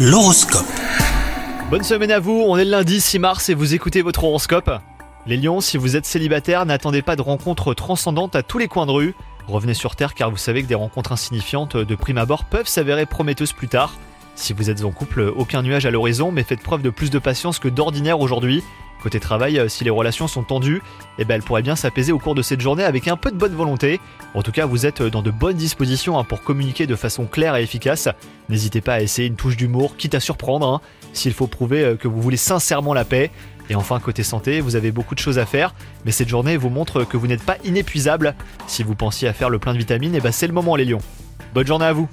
L'horoscope. Bonne semaine à vous, on est le lundi 6 mars et vous écoutez votre horoscope. Les lions, si vous êtes célibataire, n'attendez pas de rencontres transcendantes à tous les coins de rue. Revenez sur Terre car vous savez que des rencontres insignifiantes de prime abord peuvent s'avérer prometteuses plus tard. Si vous êtes en couple, aucun nuage à l'horizon, mais faites preuve de plus de patience que d'ordinaire aujourd'hui. Côté travail, euh, si les relations sont tendues, eh ben elles pourraient bien s'apaiser au cours de cette journée avec un peu de bonne volonté. En tout cas, vous êtes dans de bonnes dispositions hein, pour communiquer de façon claire et efficace. N'hésitez pas à essayer une touche d'humour, quitte à surprendre, hein, s'il faut prouver euh, que vous voulez sincèrement la paix. Et enfin, côté santé, vous avez beaucoup de choses à faire, mais cette journée vous montre que vous n'êtes pas inépuisable. Si vous pensiez à faire le plein de vitamines, eh ben c'est le moment les lions. Bonne journée à vous